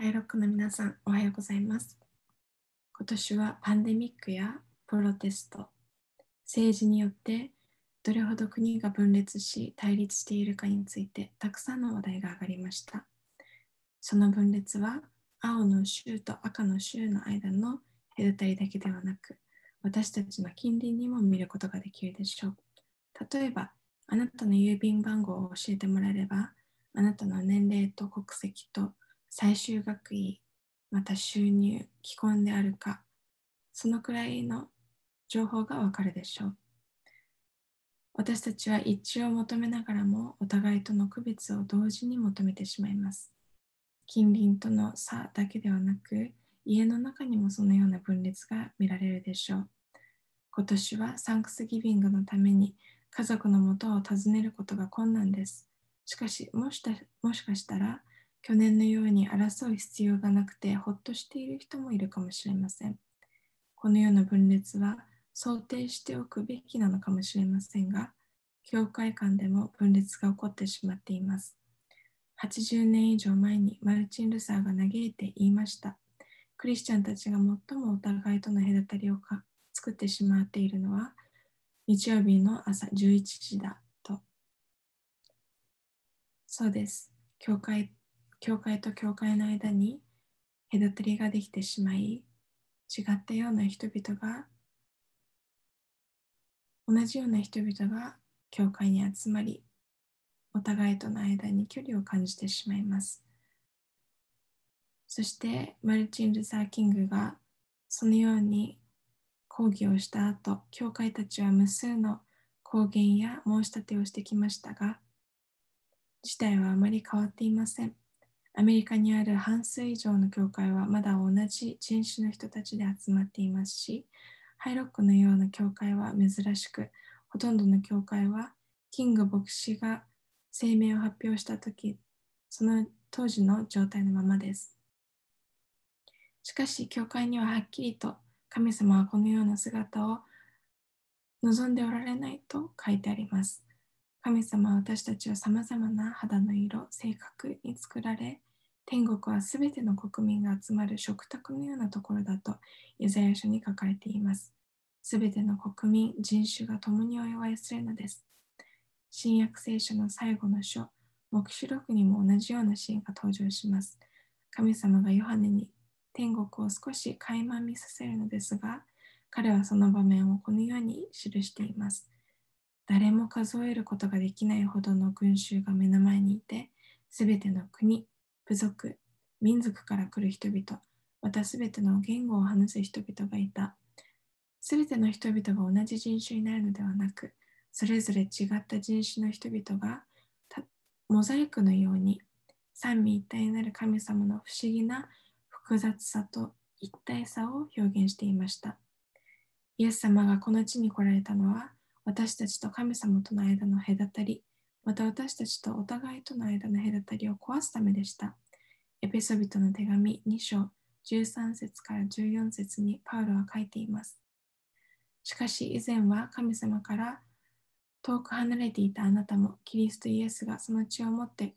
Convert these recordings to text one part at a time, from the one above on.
ハイロックの皆さん、おはようございます。今年はパンデミックやプロテスト、政治によってどれほど国が分裂し対立しているかについてたくさんの話題が上がりました。その分裂は青の州と赤の州の間の隔たりだけではなく、私たちの近隣にも見ることができるでしょう。例えば、あなたの郵便番号を教えてもらえれば、あなたの年齢と国籍と最終学位、また収入、既婚であるか、そのくらいの情報がわかるでしょう。私たちは一致を求めながらもお互いとの区別を同時に求めてしまいます。近隣との差だけではなく、家の中にもそのような分裂が見られるでしょう。今年はサンクスギビングのために家族のもとを訪ねることが困難です。しかしもしもしかしたら去年のように争う必要がなくてほっとしている人もいるかもしれません。このような分裂は想定しておくべきなのかもしれませんが、教会間でも分裂が起こってしまっています。80年以上前にマルチン・ルサーが嘆いて言いました。クリスチャンたちが最もお互いとの隔たりを作ってしまっているのは日曜日の朝11時だと。そうです。教会教会と教会の間に隔たりができてしまい、違ったような人々が、同じような人々が教会に集まり、お互いとの間に距離を感じてしまいます。そしてマルチン・ルサー・キングがそのように抗議をした後、教会たちは無数の公言や申し立てをしてきましたが、事態はあまり変わっていません。アメリカにある半数以上の教会はまだ同じ人種の人たちで集まっていますし、ハイロックのような教会は珍しく、ほとんどの教会はキング牧師が声明を発表したとき、その当時の状態のままです。しかし、教会にははっきりと神様はこのような姿を望んでおられないと書いてあります。神様は私たちをさまざまな肌の色、性格に作られ、天国はすべての国民が集まる食卓のようなところだと、イザヤ書に書かれています。すべての国民、人種が共にお祝いするのです。新約聖書の最後の書、黙示録にも同じようなシーンが登場します。神様がヨハネに天国を少し垣間見させるのですが、彼はその場面をこのように記しています。誰も数えることができないほどの群衆が目の前にいて、すべての国、部族、民族から来る人々、またすべての言語を話す人々がいた。すべての人々が同じ人種になるのではなく、それぞれ違った人種の人々がモザイクのように三位一体になる神様の不思議な複雑さと一体さを表現していました。イエス様がこの地に来られたのは、私たちと神様との間の隔たり、また私たちとお互いとの間の隔たりを壊すためでした。エペソビトの手紙2章13節から14節にパウロは書いています。しかし以前は神様から遠く離れていたあなたもキリストイエスがその血を持って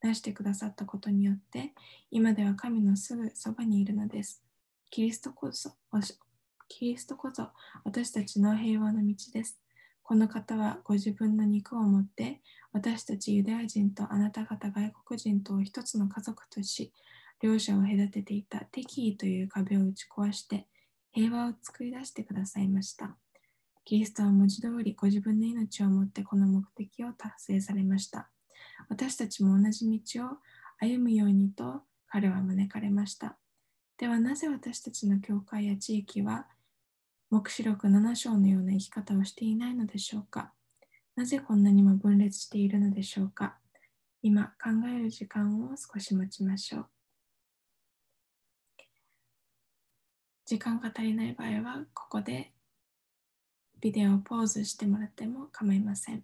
出してくださったことによって今では神のすぐそばにいるのです。キリストこそキリストこそ私たちの平和の道です。この方はご自分の肉を持って私たちユダヤ人とあなた方外国人とを一つの家族とし両者を隔てていた敵意という壁を打ち壊して平和を作り出してくださいました。キリストは文字通りご自分の命をもってこの目的を達成されました。私たちも同じ道を歩むようにと彼は招かれました。ではなぜ私たちの教会や地域は黙示録7章のような生き方をしていないのでしょうか？なぜこんなにも分裂しているのでしょうか？今考える時間を少し待ちましょう。時間が足りない場合はここでビデオをポーズしてもらっても構いません。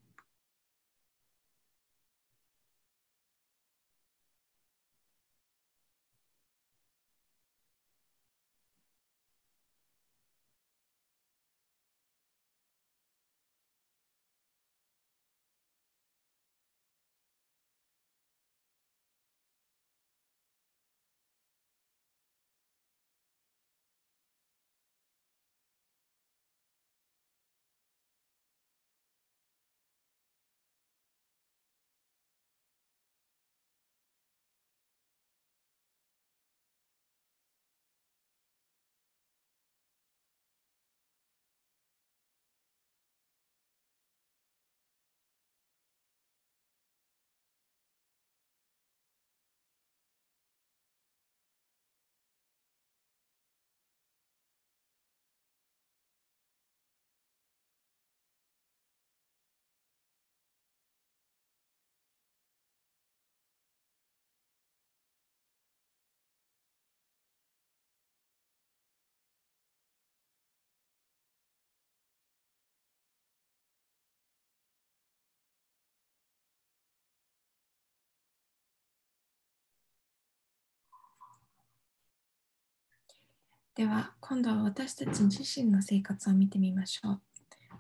では、今度は私たち自身の生活を見てみましょ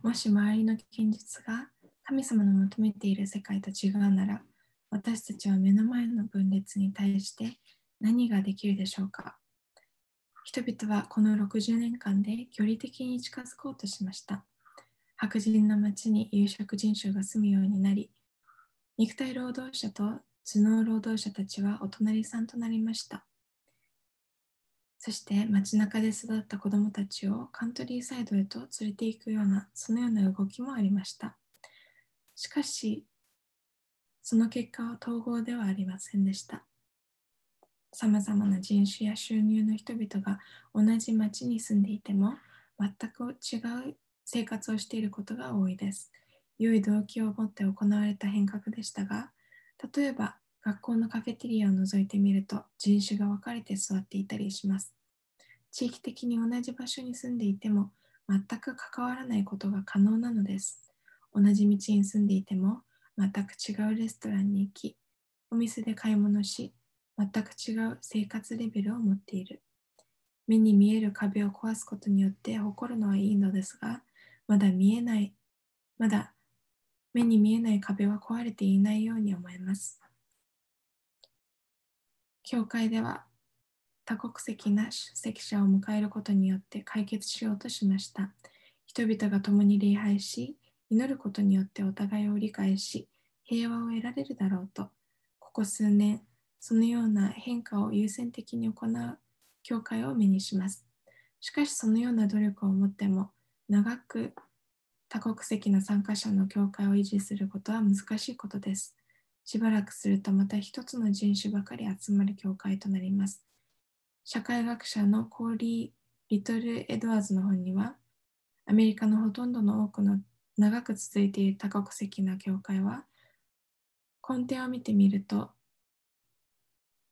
う。もし周りの現実が神様の求めている世界と違うなら、私たちは目の前の分裂に対して何ができるでしょうか人々はこの60年間で距離的に近づこうとしました。白人の町に有色人種が住むようになり、肉体労働者と頭脳労働者たちはお隣さんとなりました。そして街中で育った子供たちをカントリーサイドへと連れて行くような、そのような動きもありました。しかし、その結果は統合ではありませんでした。さまざまな人種や収入の人々が同じ町に住んでいても全く違う生活をしていることが多いです。良い動機を持って行われた変革でしたが、例えば学校のカフェテリアを覗いてみると人種が分かれて座っていたりします。地域的に同じ場所に住んでいても全く関わらないことが可能なのです。同じ道に住んでいても全く違うレストランに行き、お店で買い物し、全く違う生活レベルを持っている。目に見える壁を壊すことによって誇るのはいいのですが、まだ見えない、まだ目に見えない壁は壊れていないように思えます。教会では多国籍な出席者を迎えることによって解決しようとしました。人々が共に礼拝し、祈ることによってお互いを理解し、平和を得られるだろうと、ここ数年、そのような変化を優先的に行う教会を目にします。しかしそのような努力を持っても長く多国籍な参加者の教会を維持することは難しいことです。しばらくするとまた一つの人種ばかり集まる教会となります。社会学者のコーリー・リトル・エドワーズの本にはアメリカのほとんどの多くの長く続いている多国籍な教会は根底を見てみると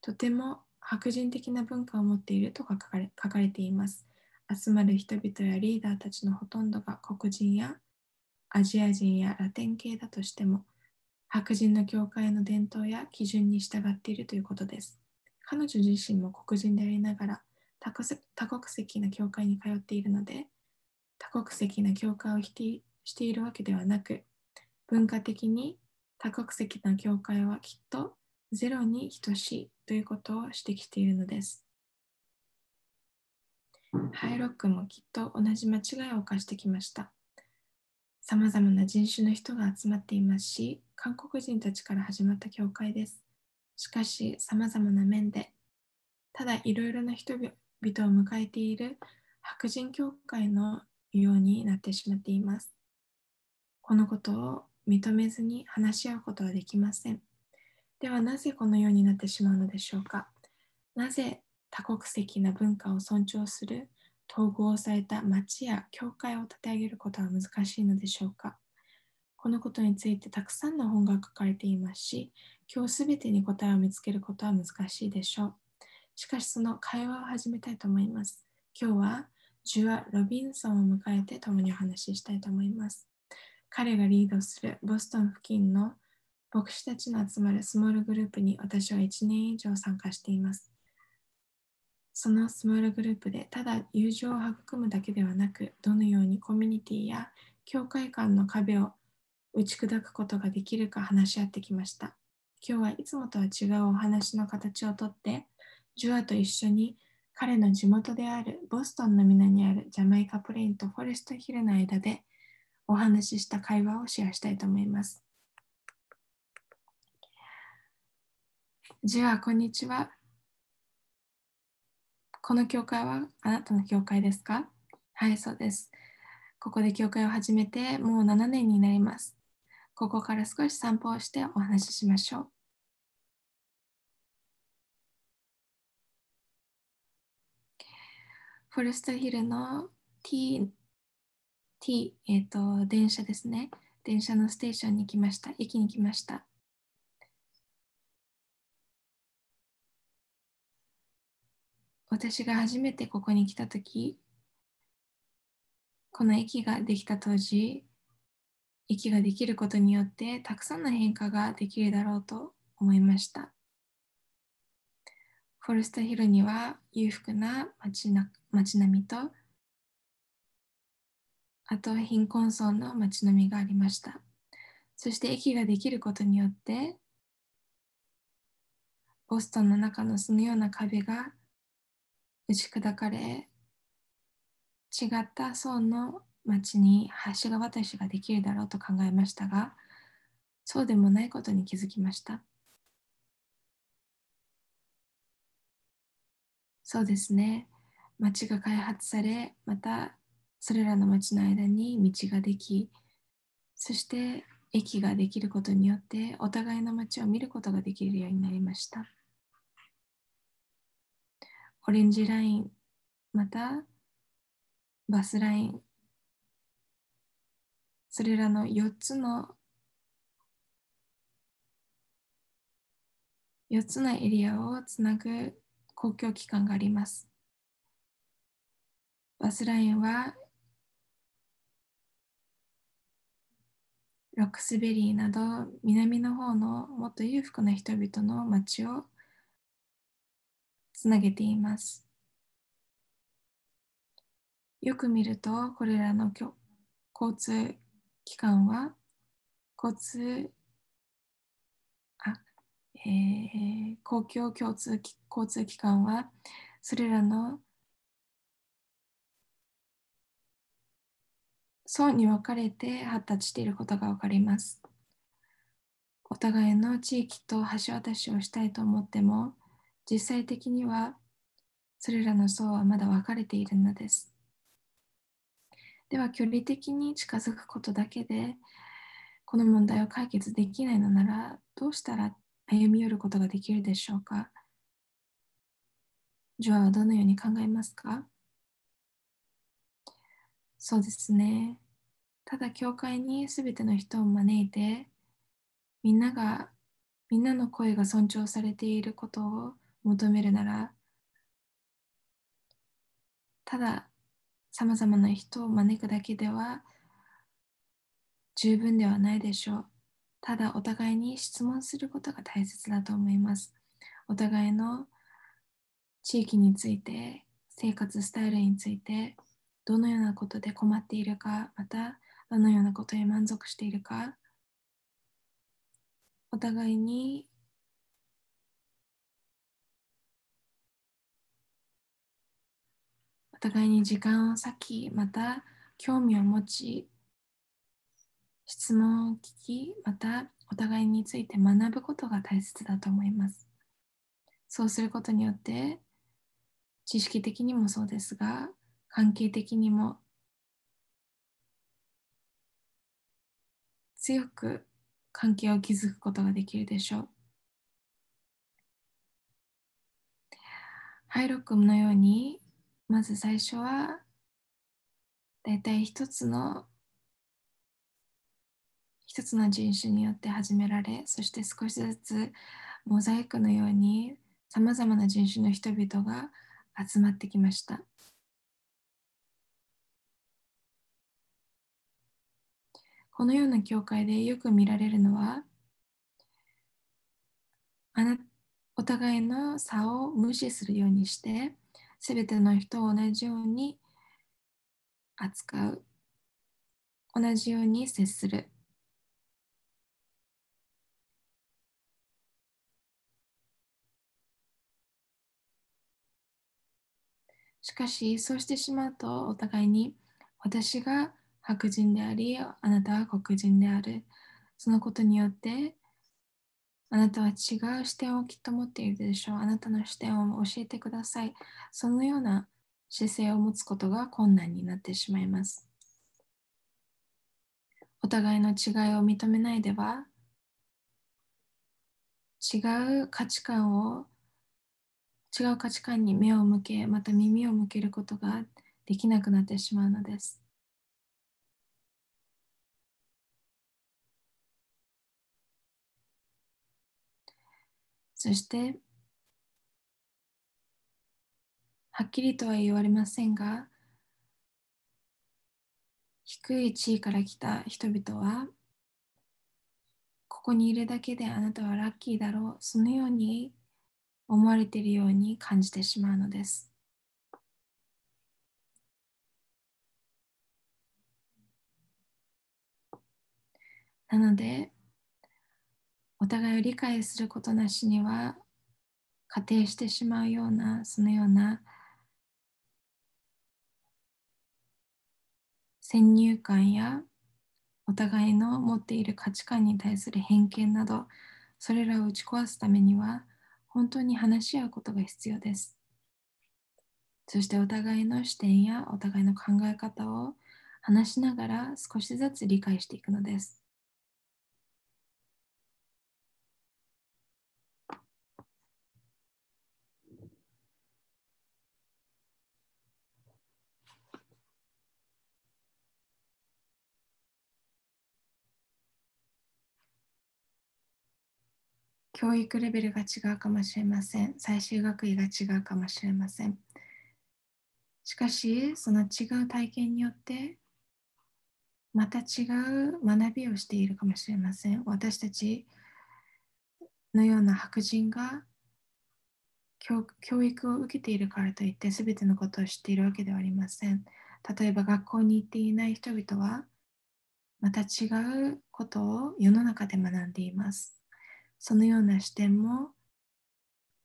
とても白人的な文化を持っていると書かれ書かれています。集まる人々やリーダーたちのほとんどが黒人やアジア人やラテン系だとしても、白人の教会の伝統や基準に従っているということです。彼女自身も黒人でありながら多国籍な教会に通っているので、多国籍な教会を否定しているわけではなく、文化的に多国籍な教会はきっとゼロに等しいということを指摘しているのです。ハイロックもきっと同じ間違いを犯してきました。さまざまな人種の人が集まっていますし、韓国人たちから始まった教会です。しかし、さまざまな面で、ただいろいろな人々を迎えている白人教会のようになってしまっています。このことを認めずに話し合うことはできません。ではなぜこのようになってしまうのでしょうかなぜ多国籍な文化を尊重する統合された町や教会を立て上げることは難しいのでしょうかこのことについてたくさんの本が書かれていますし、今日すべてに答えを見つけることは難しいでしょう。しかしその会話を始めたいと思います。今日はジュア・ロビンソンを迎えて共にお話ししたいと思います。彼がリードするボストン付近の牧師たちの集まるスモールグループに私は1年以上参加しています。そのスモールグループでただ友情を育むだけではなく、どのようにコミュニティや教会間の壁を打ち砕くことができるか話し合ってきました。今日はいつもとは違うお話の形をとって、ジュアと一緒に彼の地元であるボストンの南にあるジャマイカプレインとフォレストヒルの間でお話しした会話をシェアしたいと思います。ジュア、こんにちは。この教会はあなたの教会ですか？はい、そうです。ここで教会を始めてもう7年になります。ここから少し散歩をしてお話ししましょう。フォレストヒルの T、T、えっ、ー、と、電車ですね。電車のステーションに来ました。駅に来ました。私が初めてここに来た時この駅ができた当時駅ができることによってたくさんの変化ができるだろうと思いましたフォレストヒルには裕福な街な街並みと、あと貧困層の街並みがありました。そして駅ができることによって、ボストンの中のそのような壁が打ち砕かれ、違った層の町に橋が渡しができるだろうと考えましたが、そうでもないことに気づきました。そうですね。町が開発され、またそれらの町の間に道ができ、そして駅ができることによってお互いの街を見ることができるようになりました。オレンジライン、またバスライン、それらの4つの4つのエリアをつなぐ公共機関があります。バスラインはロックスベリーなど南の方のもっと裕福な人々の町をつなげています。よく見るとこれらの交通機関は交通あ、えー、公共共通交通機関はそれらの層に分かれて発達していることが分かります。お互いの地域と橋渡しをしたいと思っても、実際的にはそれらの層はまだ分かれているのです。では、距離的に近づくことだけで、この問題を解決できないのなら、どうしたら歩み寄ることができるでしょうか？ジョアはどのように考えますか？そうですね。ただ、教会にすべての人を招いて、みんなが、みんなの声が尊重されていることを求めるなら、ただ、さまざまな人を招くだけでは十分ではないでしょう。ただ、お互いに質問することが大切だと思います。お互いの地域について、生活スタイルについて、どのようなことで困っているか、またどのようなことに満足しているか、お互いにお互いに時間を割き、また興味を持ち、質問を聞き、またお互いについて学ぶことが大切だと思います。そうすることによって、知識的にもそうですが、関係的にも強く関係を築くことができるでしょう。ハイロックのようにまず最初はだいたい一つの一つの人種によって始められそして少しずつモザイクのようにさまざまな人種の人々が集まってきました。このような教会でよく見られるのは、あなお互いの差を無視するようにして、すべての人を同じように扱う。同じように接する。しかし、そうしてしまうと、お互いに私が白人であり、あなたは黒人である。そのことによって、あなたは違う視点をきっと持っているでしょう。あなたの視点を教えてください。そのような姿勢を持つことが困難になってしまいます。お互いの違いを認めないでは、違う価値観を違う価値観に目を向け、また耳を向けることができなくなってしまうのです。そして、はっきりとは言われませんが、低い地位から来た人々は、ここにいるだけであなたはラッキーだろう。そのように思われているように感じてしまうのです。なので、お互いを理解することなしには仮定してしまうような、そのような先入観やお互いの持っている価値観に対する偏見など、それらを打ち壊すためには、本当に話し合うことが必要です。そしてお互いの視点やお互いの考え方を話しながら少しずつ理解していくのです。教育レベルが違うかもしれません。最終学位が違うかもしれません。しかし、その違う体験によって、また違う学びをしているかもしれません。私たちのような白人が教育を受けているからといって全てのことを知っているわけではありません。例えば学校に行っていない人々はまた違うことを世の中で学んでいます。そのような視点も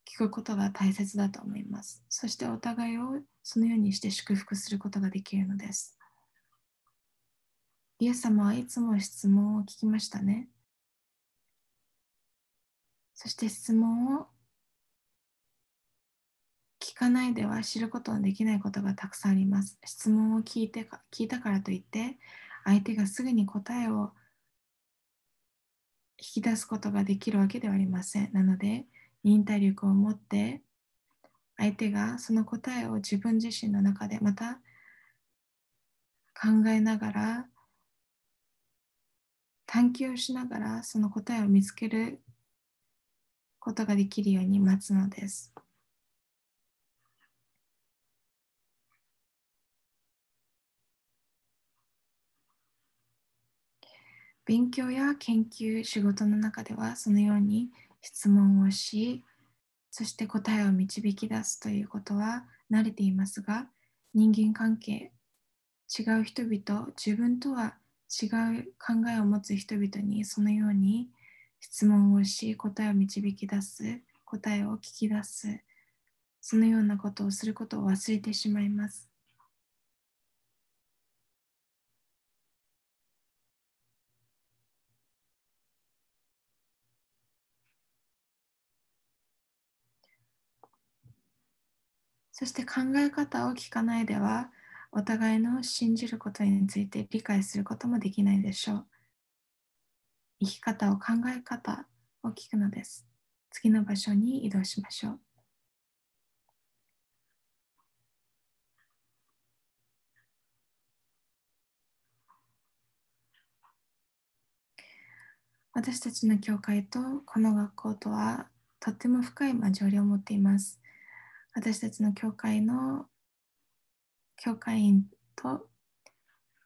聞くことが大切だと思います。そしてお互いをそのようにして祝福することができるのです。イエス様はいつも質問を聞きましたね。そして質問を聞かないでは知ることのできないことがたくさんあります。質問を聞いてか聞いたからといって、相手がすぐに答えを引き出すことができるわけではありません。なので、忍耐力を持って相手がその答えを自分自身の中でまた考えながら探求しながらその答えを見つけることができるように待つのです。勉強や研究、仕事の中ではそのように質問をし、そして答えを導き出すということは慣れていますが、人間関係、違う人々、自分とは違う考えを持つ人々にそのように質問をし、答えを導き出す、答えを聞き出す、そのようなことをすることを忘れてしまいます。そして考え方を聞かないでは、お互いの信じることについて理解することもできないでしょう。生き方を考え方を聞くのです。次の場所に移動しましょう。私たちの教会とこの学校とはとっても深い交わりを持っています。私たちの教会の教会員と、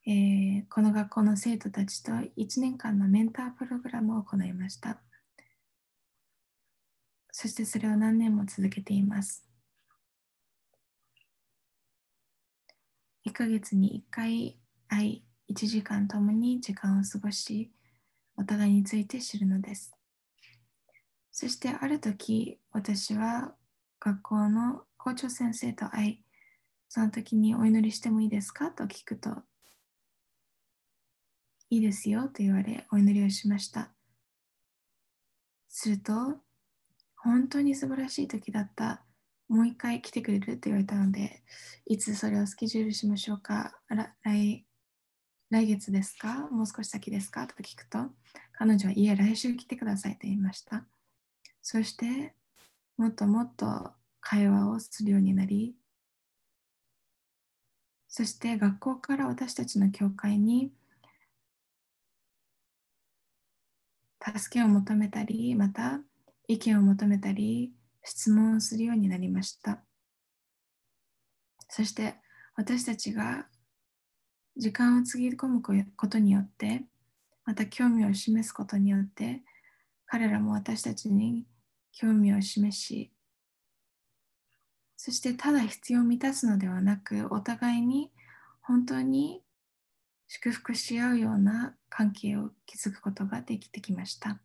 えー、この学校の生徒たちと1年間のメンタープログラムを行いました。そしてそれを何年も続けています。1ヶ月に1回会い、1時間ともに時間を過ごし、お互いについて知るのです。そしてある時、私は学校の校長先生と会い、その時にお祈りしてもいいですか？と聞くと、いいですよと言われ、お祈りをしました。すると、本当に素晴らしい時だった。もう一回来てくれると言われたので、いつそれをスケジュールしましょうか？来来月ですか？もう少し先ですか？と聞くと、彼女はいえ、来週来てくださいと言いました。そして、もっともっと会話をするようになり、そして学校から私たちの教会に助けを求めたり、また意見を求めたり、質問をするようになりました。そして私たちが時間をつぎ込むことによって、また興味を示すことによって、彼らも私たちに興味を示し、そしてただ必要を満たすのではなく、お互いに本当に祝福し合うような関係を築くことができてきました。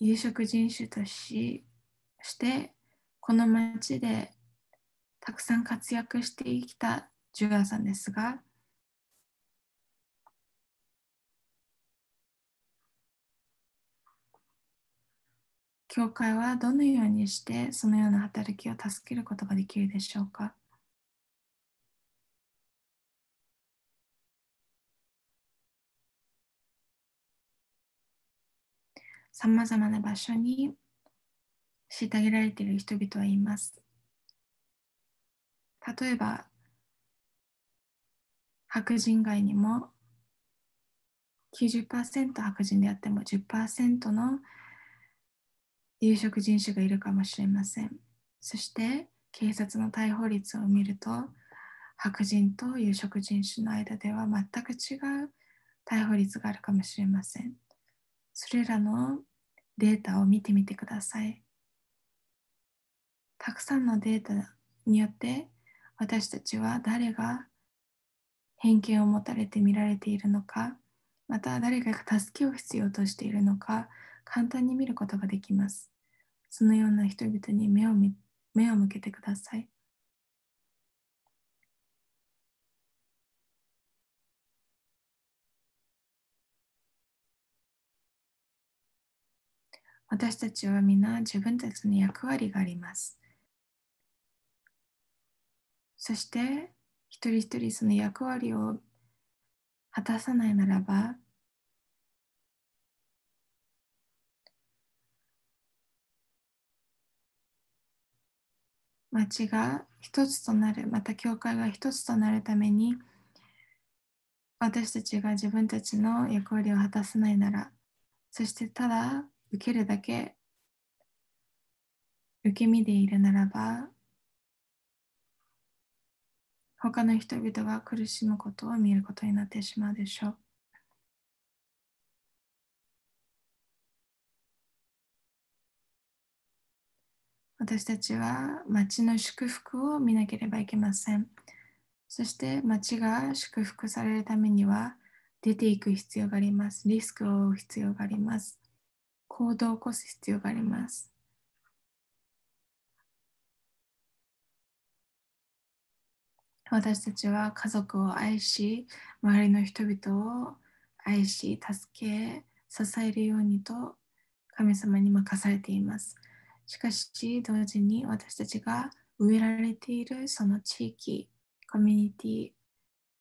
有色人種とししてこの町でたくさん活躍してきたジュガーさんですが教会はどのようにしてそのような働きを助けることができるでしょうか？さまざまな場所に虐げられている人々はいます。例えば、白人外にも90%白人であっても10%の有色人種がいるかもしれません。そして警察の逮捕率を見ると白人と有色人種の間では全く違う逮捕率があるかもしれません。それらのデータを見てみてください。たくさんのデータによって私たちは誰が偏見を持たれて見られているのか、また誰が助けを必要としているのか、簡単に見ることができます。そのような人々に目を目を向けてください。私たちは皆自分たちの役割があります。そして一人一人その役割を果たさないならば町が一つとなるまた教会が一つとなるために私たちが自分たちの役割を果たさないならそしてただ受けるだけ受け身でいるならば他の人々が苦しむことを見ることになってしまうでしょう。私たちは町の祝福を見なければいけません。そして町が祝福されるためには出ていく必要があります。リスクを負う必要があります。行動を起こす必要があります。私たちは家族を愛し、周りの人々を愛し、助け、支えるようにと神様に任されています。しかし、同時に私たちが植えられているその地域、コミュニティ、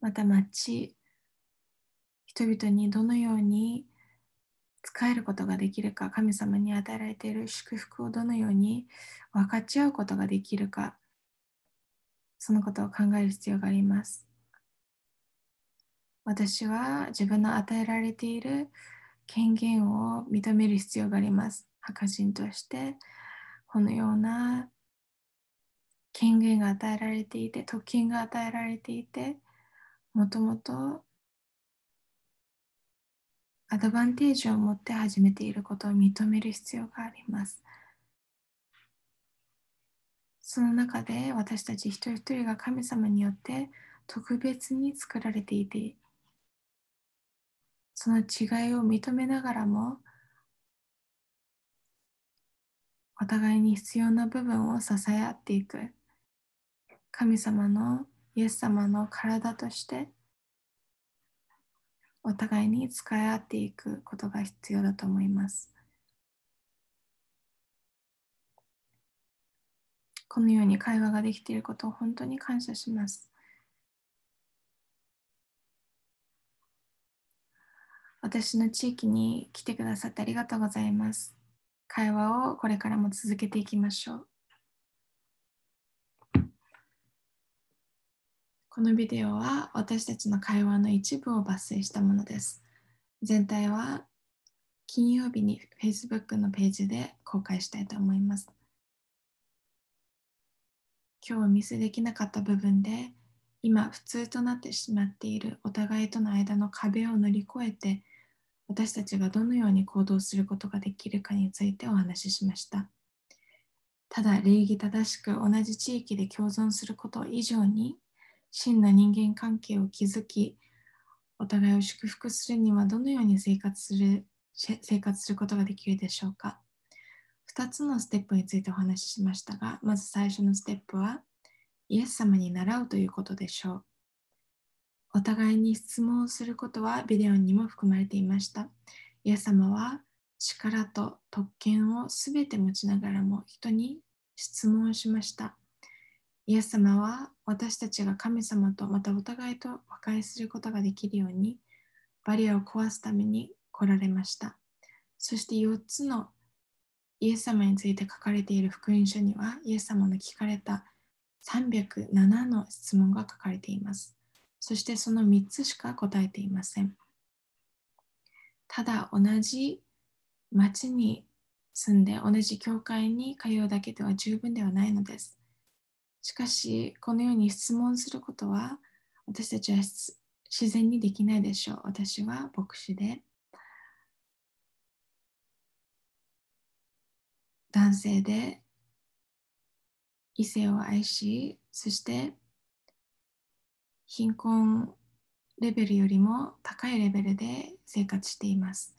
また町、人々にどのように使えることができるか、神様に与えられている祝福をどのように分かち合うことができるか、そのことを考える必要があります。私は自分の与えられている権限を認める必要があります。白人として、このような権限が与えられていて、特権が与えられていて、もともとアドバンテージを持って始めていることを認める必要があります。その中で私たち一人一人が神様によって特別に作られていて、その違いを認めながらも、お互いに必要な部分を支え合っていく。神様のイエス様の体としてお互いに使い合っていくことが必要だと思います。このように会話ができていることを本当に感謝します。私の地域に来てくださってありがとうございます。会話をこれからも続けていきましょう。このビデオは私たちの会話の一部を抜粋したものです。全体は金曜日に Facebook のページで公開したいと思います。今日お見せできなかった部分で今普通となってしまっているお互いとの間の壁を乗り越えて私たちがどのように行動することができるかについてお話ししました。ただ礼儀正しく同じ地域で共存すること以上に真の人間関係を築きお互いを祝福するにはどのように生活する生活することができるでしょうか2つのステップについてお話ししましたがまず最初のステップはイエス様に習うということでしょうお互いに質問することはビデオにも含まれていましたイエス様は力と特権をすべて持ちながらも人に質問しましたイエス様は私たちが神様とまたお互いと和解することができるようにバリアを壊すために来られました。そして4つのイエス様について書かれている福音書にはイエス様の聞かれた307の質問が書かれています。そしてその3つしか答えていません。ただ同じ町に住んで同じ教会に通うだけでは十分ではないのです。しかし、このように質問することは私たちは自然にできないでしょう。私は牧師で、男性で異性を愛し、そして貧困レベルよりも高いレベルで生活しています。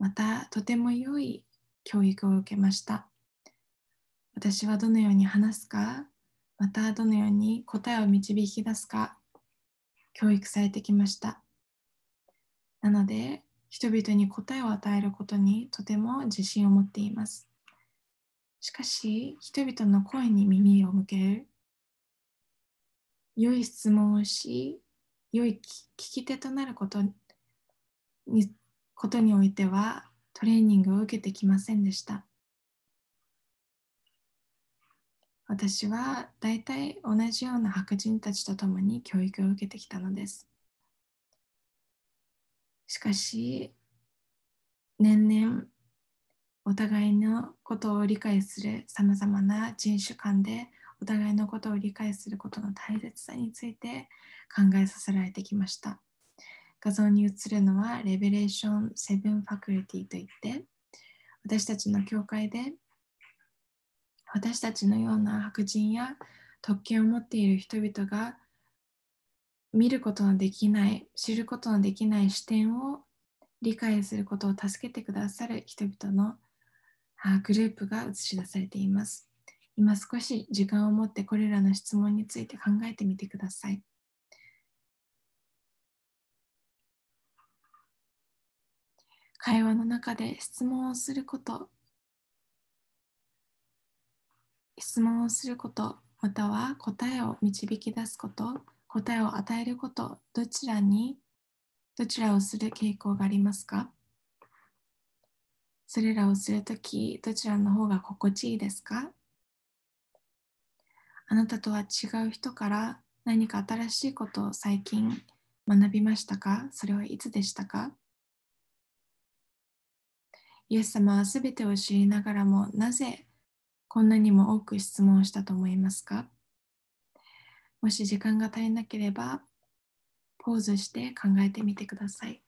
また、とても良い教育を受けました。私はどのように話すか？またどのように答えを導き出すか？教育されてきました。なので、人々に答えを与えることにとても自信を持っています。しかし、人々の声に耳を向ける、良い質問をし、良い聞き手となることにことにおいてはトレーニングを受けてきませんでした。私は大体同じような白人たちと共に教育を受けてきたのです。しかし、年々お互いのことを理解するさまざまな人種間でお互いのことを理解することの大切さについて考えさせられてきました。画像に映るのはレベレーション7ファクリティといって私たちの教会で私たちのような白人や特権を持っている人々が見ることのできない知ることのできない視点を理解することを助けてくださる人々のグループが映し出されています。今少し時間を持ってこれらの質問について考えてみてください。会話の中で質問をすること質問をすること、または答えを導き出すこと、答えを与えること、どちらに、どちらをする傾向がありますか？それらをするとき、どちらの方が心地いいですか？あなたとは違う人から何か新しいことを最近学びましたか？それはいつでしたか？イエス様はすべてを知りながらもなぜこんなにも多く質問をしたと思いますか？もし時間が足りなければ、ポーズして考えてみてください。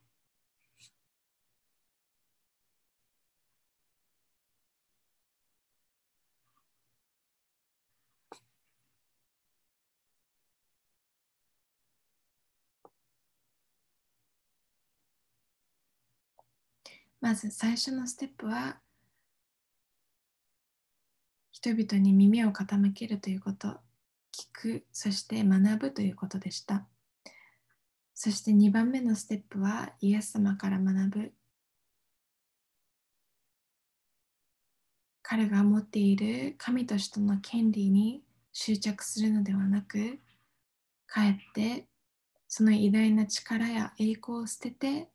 まず最初のステップは人々に耳を傾けるということ、聞く、そして学ぶということでした。そして2番目のステップはイエス様から学ぶ。彼が持っている神としての権利に執着するのではなく、かえってその偉大な力や栄光を捨てて、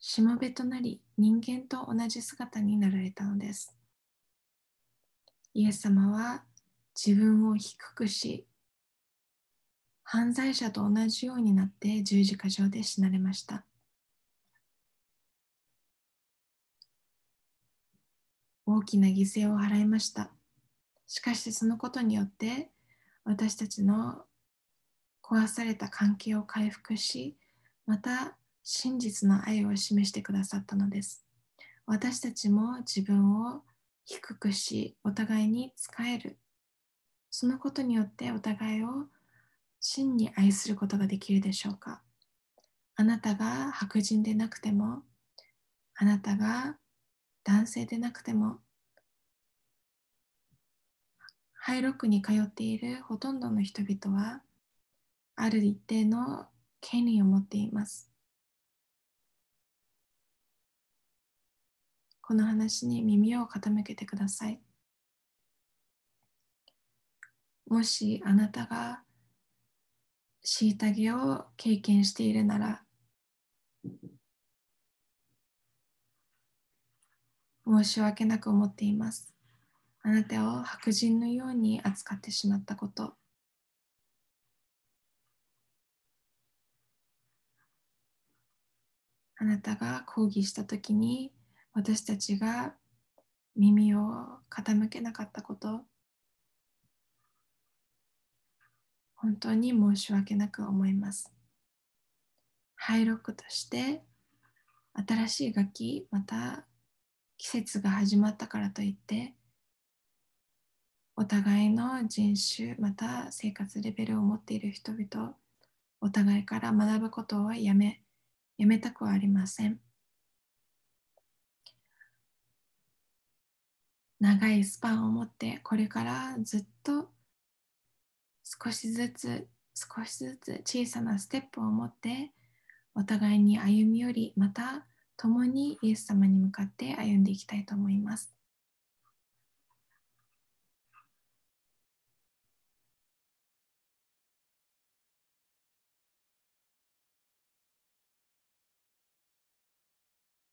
しもべとなり人間と同じ姿になられたのです。イエス様は自分を低くし、犯罪者と同じようになって十字架上で死なれました。大きな犠牲を払いました。しかしそのことによって私たちの壊された関係を回復し、また真実の愛を示してくださったのです。私たちも自分を低くし、お互いに仕える。そのことによってお互いを真に愛することができるでしょうかあなたが白人でなくても、あなたが男性でなくても、ハイロックに通っているほとんどの人々は、ある一定の権利を持っています。この話に耳を傾けてください。もしあなたが虐げを経験しているなら、申し訳なく思っています。あなたを白人のように扱ってしまったこと。あなたが抗議したときに私たちが耳を傾けなかったこと。本当に申し訳なく思います。ハイロックとして新しい楽器また季節が始まったからといってお互いの人種また生活レベルを持っている人々お互いから学ぶことをやめやめたくはありません長いスパンを持ってこれからずっと少しずつ少しずつ小さなステップを持ってお互いに歩み寄りまた共にイエス様に向かって歩んでいきたいと思います。